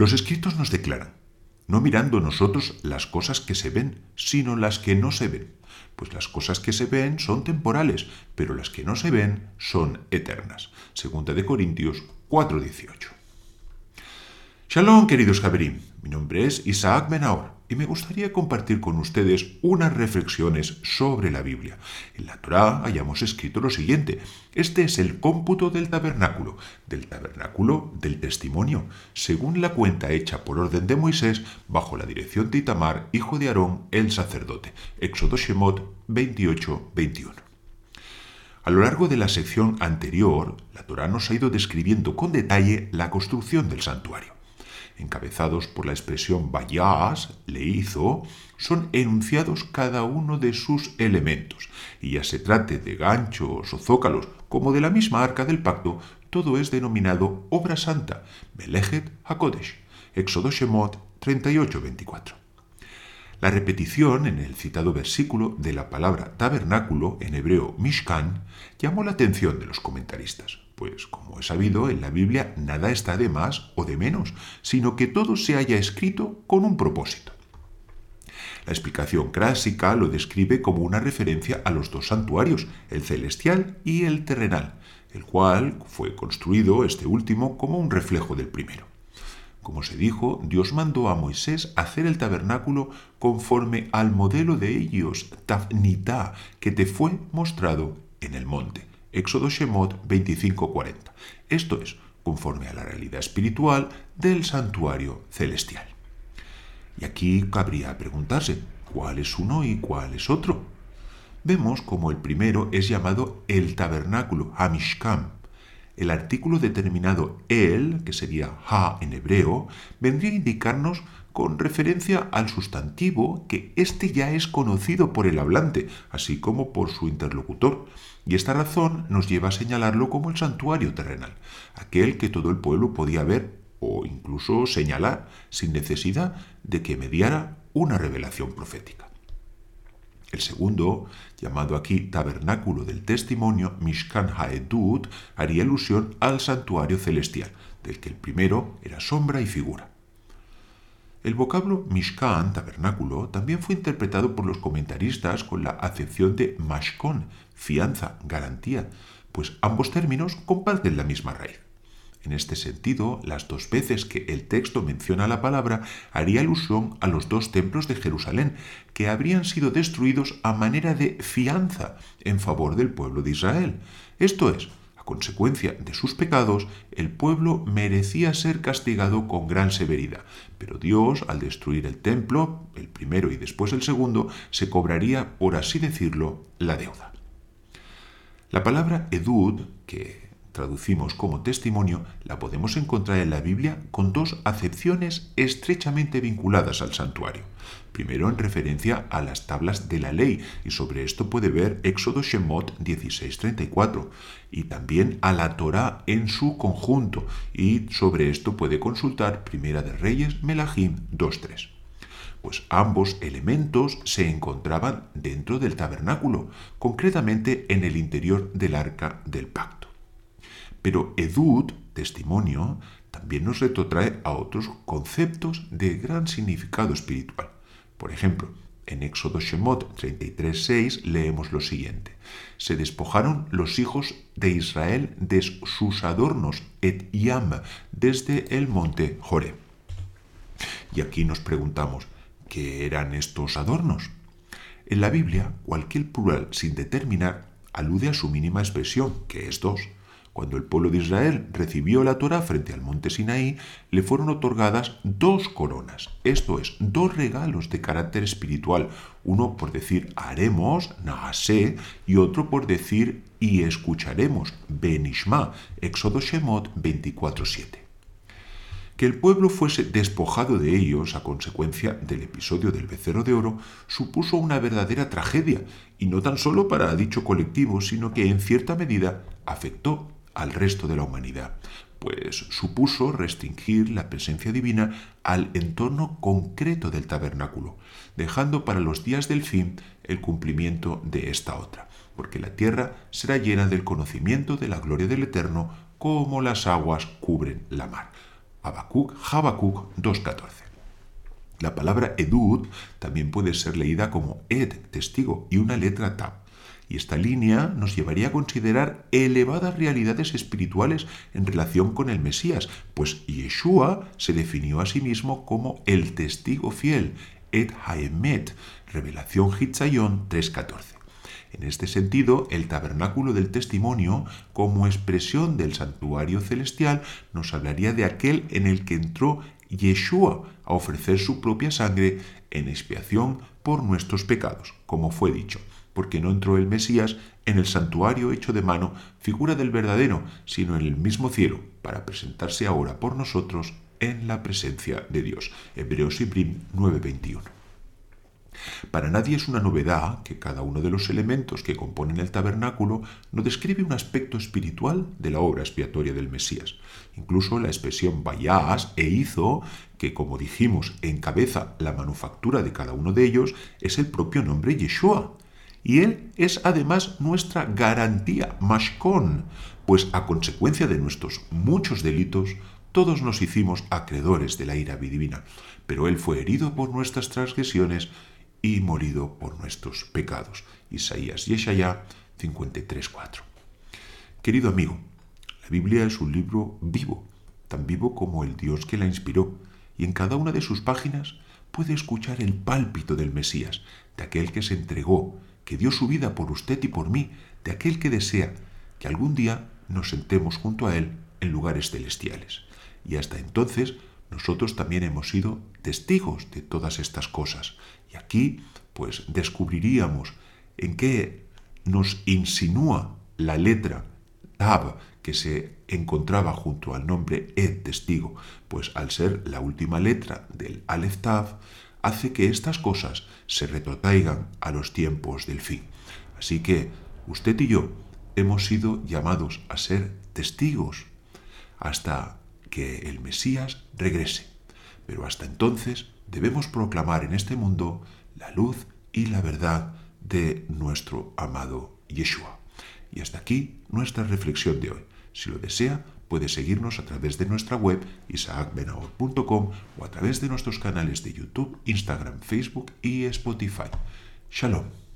Los escritos nos declaran, no mirando nosotros las cosas que se ven, sino las que no se ven, pues las cosas que se ven son temporales, pero las que no se ven son eternas. Segunda de Corintios 4:18. Shalom, queridos Javerim. Mi nombre es Isaac Menaor y me gustaría compartir con ustedes unas reflexiones sobre la Biblia. En la Torá hayamos escrito lo siguiente. Este es el cómputo del tabernáculo, del tabernáculo del testimonio, según la cuenta hecha por orden de Moisés bajo la dirección de Itamar, hijo de Aarón, el sacerdote. Éxodo Shemot 28-21. A lo largo de la sección anterior, la Torá nos ha ido describiendo con detalle la construcción del santuario encabezados por la expresión vayas, le hizo, son enunciados cada uno de sus elementos, y ya se trate de ganchos o zócalos como de la misma arca del pacto, todo es denominado obra santa, Melejet HaKodesh, Éxodo Shemot 38-24. La repetición en el citado versículo de la palabra tabernáculo en hebreo Mishkan llamó la atención de los comentaristas. Pues, como he sabido, en la Biblia nada está de más o de menos, sino que todo se haya escrito con un propósito. La explicación clásica lo describe como una referencia a los dos santuarios, el celestial y el terrenal, el cual fue construido este último como un reflejo del primero. Como se dijo, Dios mandó a Moisés hacer el tabernáculo conforme al modelo de ellos, Tafnitá, que te fue mostrado en el monte. Éxodo Shemot 25:40. Esto es, conforme a la realidad espiritual del santuario celestial. Y aquí cabría preguntarse, ¿cuál es uno y cuál es otro? Vemos como el primero es llamado el tabernáculo, Hamishkam. El artículo determinado el, que sería ha en hebreo, vendría a indicarnos con referencia al sustantivo que éste ya es conocido por el hablante, así como por su interlocutor, y esta razón nos lleva a señalarlo como el santuario terrenal, aquel que todo el pueblo podía ver o incluso señalar sin necesidad de que mediara una revelación profética. El segundo, llamado aquí tabernáculo del testimonio, Mishkan Haedut, haría alusión al santuario celestial, del que el primero era sombra y figura. El vocablo Mishkan, tabernáculo, también fue interpretado por los comentaristas con la acepción de mashkon, fianza, garantía, pues ambos términos comparten la misma raíz. En este sentido, las dos veces que el texto menciona la palabra haría alusión a los dos templos de Jerusalén, que habrían sido destruidos a manera de fianza en favor del pueblo de Israel. Esto es, consecuencia de sus pecados, el pueblo merecía ser castigado con gran severidad, pero Dios, al destruir el templo, el primero y después el segundo, se cobraría, por así decirlo, la deuda. La palabra edud, que traducimos como testimonio, la podemos encontrar en la Biblia con dos acepciones estrechamente vinculadas al santuario. Primero en referencia a las tablas de la ley, y sobre esto puede ver Éxodo Shemot 16:34, y también a la Torá en su conjunto, y sobre esto puede consultar Primera de Reyes Melahim 2:3 pues ambos elementos se encontraban dentro del tabernáculo, concretamente en el interior del arca del pacto. Pero Edud, testimonio, también nos retrotrae a otros conceptos de gran significado espiritual. Por ejemplo, en Éxodo Shemot 33.6 leemos lo siguiente. Se despojaron los hijos de Israel de sus adornos et yam desde el monte Joreb. Y aquí nos preguntamos, ¿qué eran estos adornos? En la Biblia, cualquier plural sin determinar alude a su mínima expresión, que es dos. Cuando el pueblo de Israel recibió la Torah frente al monte Sinaí, le fueron otorgadas dos coronas, esto es, dos regalos de carácter espiritual, uno por decir haremos, naase, y otro por decir y escucharemos, benishma, Éxodo Shemot 24.7. Que el pueblo fuese despojado de ellos a consecuencia del episodio del becerro de oro supuso una verdadera tragedia, y no tan solo para dicho colectivo, sino que en cierta medida afectó al resto de la humanidad, pues supuso restringir la presencia divina al entorno concreto del tabernáculo, dejando para los días del fin el cumplimiento de esta otra, porque la tierra será llena del conocimiento de la gloria del Eterno como las aguas cubren la mar. Habacuc, Habacuc 2.14. La palabra edud también puede ser leída como ed, testigo, y una letra tab. Y esta línea nos llevaría a considerar elevadas realidades espirituales en relación con el Mesías, pues Yeshua se definió a sí mismo como el testigo fiel, et haemet, revelación Hitzayon 3.14. En este sentido, el tabernáculo del testimonio, como expresión del santuario celestial, nos hablaría de aquel en el que entró Yeshua a ofrecer su propia sangre en expiación por nuestros pecados, como fue dicho, porque no entró el Mesías en el santuario hecho de mano, figura del verdadero, sino en el mismo cielo, para presentarse ahora por nosotros en la presencia de Dios. Hebreos y Brim 9:21. Para nadie es una novedad que cada uno de los elementos que componen el tabernáculo no describe un aspecto espiritual de la obra expiatoria del Mesías. Incluso la expresión vayas e hizo, que como dijimos encabeza la manufactura de cada uno de ellos, es el propio nombre Yeshua. Y él es además nuestra garantía, mashkon, pues a consecuencia de nuestros muchos delitos, todos nos hicimos acreedores de la ira divina, pero él fue herido por nuestras transgresiones y morido por nuestros pecados. Isaías y 53.4. Querido amigo, la Biblia es un libro vivo, tan vivo como el Dios que la inspiró, y en cada una de sus páginas puede escuchar el pálpito del Mesías, de aquel que se entregó, que dio su vida por usted y por mí, de aquel que desea que algún día nos sentemos junto a Él en lugares celestiales. Y hasta entonces nosotros también hemos sido testigos de todas estas cosas. Y aquí, pues, descubriríamos en qué nos insinúa la letra Tab que se encontraba junto al nombre Ed testigo, pues al ser la última letra del Aleph Tav, hace que estas cosas se retrotraigan a los tiempos del fin. Así que usted y yo hemos sido llamados a ser testigos hasta que el Mesías regrese. Pero hasta entonces debemos proclamar en este mundo la luz y la verdad de nuestro amado Yeshua. Y hasta aquí nuestra reflexión de hoy. Si lo desea, puede seguirnos a través de nuestra web isaacbenahor.com o a través de nuestros canales de YouTube, Instagram, Facebook y Spotify. Shalom.